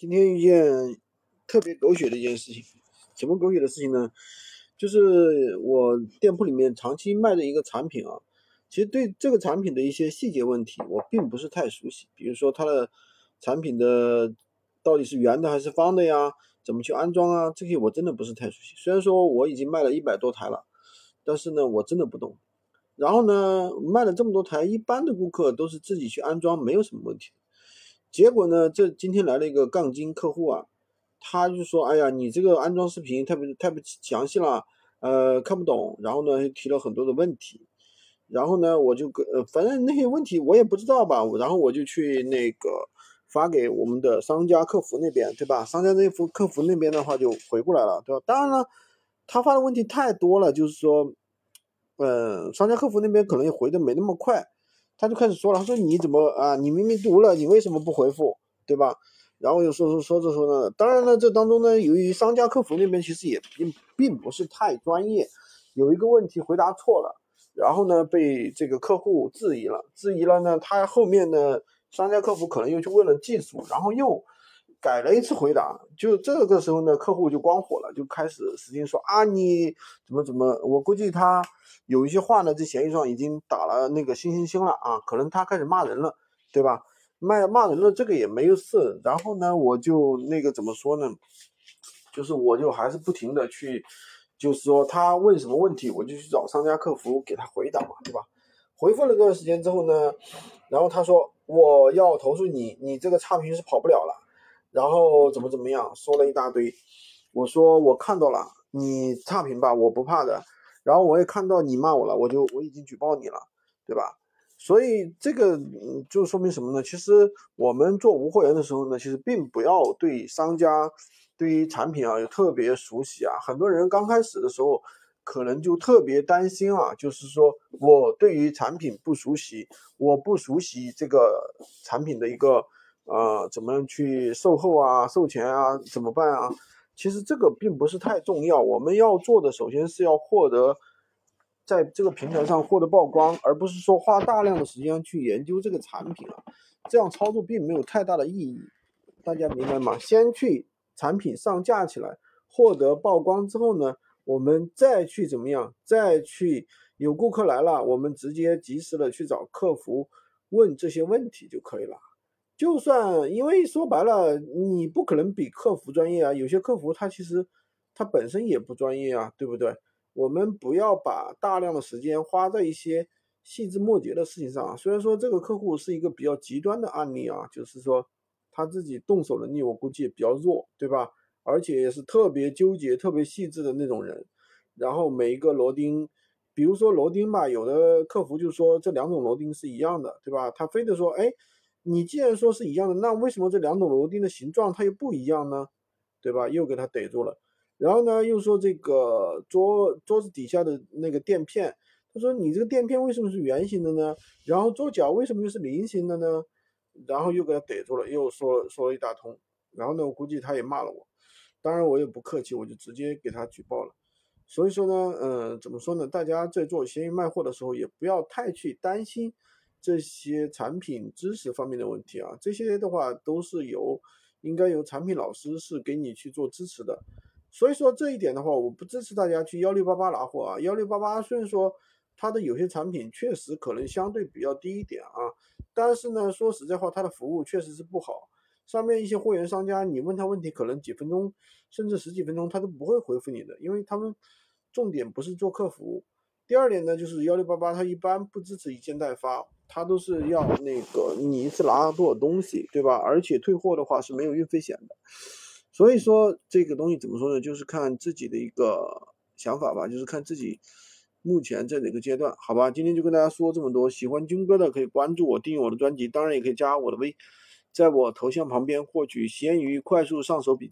今天一件特别狗血的一件事情，什么狗血的事情呢？就是我店铺里面长期卖的一个产品啊，其实对这个产品的一些细节问题，我并不是太熟悉。比如说它的产品的到底是圆的还是方的呀？怎么去安装啊？这些我真的不是太熟悉。虽然说我已经卖了一百多台了，但是呢，我真的不懂。然后呢，卖了这么多台，一般的顾客都是自己去安装，没有什么问题。结果呢？这今天来了一个杠精客户啊，他就说：“哎呀，你这个安装视频太不太不详细了，呃，看不懂。”然后呢，提了很多的问题。然后呢，我就跟呃，反正那些问题我也不知道吧。然后我就去那个发给我们的商家客服那边，对吧？商家那服客服那边的话就回过来了，对吧？当然了，他发的问题太多了，就是说，嗯，商家客服那边可能也回的没那么快。他就开始说了，他说你怎么啊？你明明读了，你为什么不回复，对吧？然后又说说说着说呢，当然了，这当中呢，由于商家客服那边其实也并并不是太专业，有一个问题回答错了，然后呢被这个客户质疑了，质疑了呢，他后面呢商家客服可能又去问了技术，然后又。改了一次回答，就这个时候呢，客户就光火了，就开始使劲说啊，你怎么怎么？我估计他有一些话呢，在协议上已经打了那个星星星了啊，可能他开始骂人了，对吧？骂骂人了，这个也没有事。然后呢，我就那个怎么说呢？就是我就还是不停的去，就是说他问什么问题，我就去找商家客服给他回答嘛，对吧？回复了段时间之后呢，然后他说我要投诉你，你这个差评是跑不了了。然后怎么怎么样，说了一大堆。我说我看到了，你差评吧，我不怕的。然后我也看到你骂我了，我就我已经举报你了，对吧？所以这个就说明什么呢？其实我们做无货源的时候呢，其实并不要对商家、对于产品啊有特别熟悉啊。很多人刚开始的时候可能就特别担心啊，就是说我对于产品不熟悉，我不熟悉这个产品的一个。啊，怎么样去售后啊、售前啊，怎么办啊？其实这个并不是太重要。我们要做的，首先是要获得在这个平台上获得曝光，而不是说花大量的时间去研究这个产品啊。这样操作并没有太大的意义，大家明白吗？先去产品上架起来，获得曝光之后呢，我们再去怎么样？再去有顾客来了，我们直接及时的去找客服问这些问题就可以了。就算，因为说白了，你不可能比客服专业啊。有些客服他其实他本身也不专业啊，对不对？我们不要把大量的时间花在一些细枝末节的事情上。虽然说这个客户是一个比较极端的案例啊，就是说他自己动手能力我估计也比较弱，对吧？而且也是特别纠结、特别细致的那种人。然后每一个螺钉，比如说螺钉吧，有的客服就说这两种螺钉是一样的，对吧？他非得说，哎。你既然说是一样的，那为什么这两种螺钉的形状它又不一样呢？对吧？又给他逮住了。然后呢，又说这个桌桌子底下的那个垫片，他说你这个垫片为什么是圆形的呢？然后桌脚为什么又是菱形的呢？然后又给他逮住了，又说说了一大通。然后呢，我估计他也骂了我。当然我也不客气，我就直接给他举报了。所以说呢，嗯，怎么说呢？大家在做闲鱼卖货的时候，也不要太去担心。这些产品知识方面的问题啊，这些的话都是由应该由产品老师是给你去做支持的。所以说这一点的话，我不支持大家去幺六八八拿货啊。幺六八八虽然说它的有些产品确实可能相对比较低一点啊，但是呢，说实在话，它的服务确实是不好。上面一些货源商家，你问他问题，可能几分钟甚至十几分钟他都不会回复你的，因为他们重点不是做客服。第二点呢，就是幺六八八它一般不支持一件代发。他都是要那个你一次拿多少东西，对吧？而且退货的话是没有运费险的，所以说这个东西怎么说呢？就是看自己的一个想法吧，就是看自己目前在哪个阶段，好吧？今天就跟大家说这么多，喜欢军哥的可以关注我，订阅我的专辑，当然也可以加我的微，在我头像旁边获取闲鱼快速上手笔记。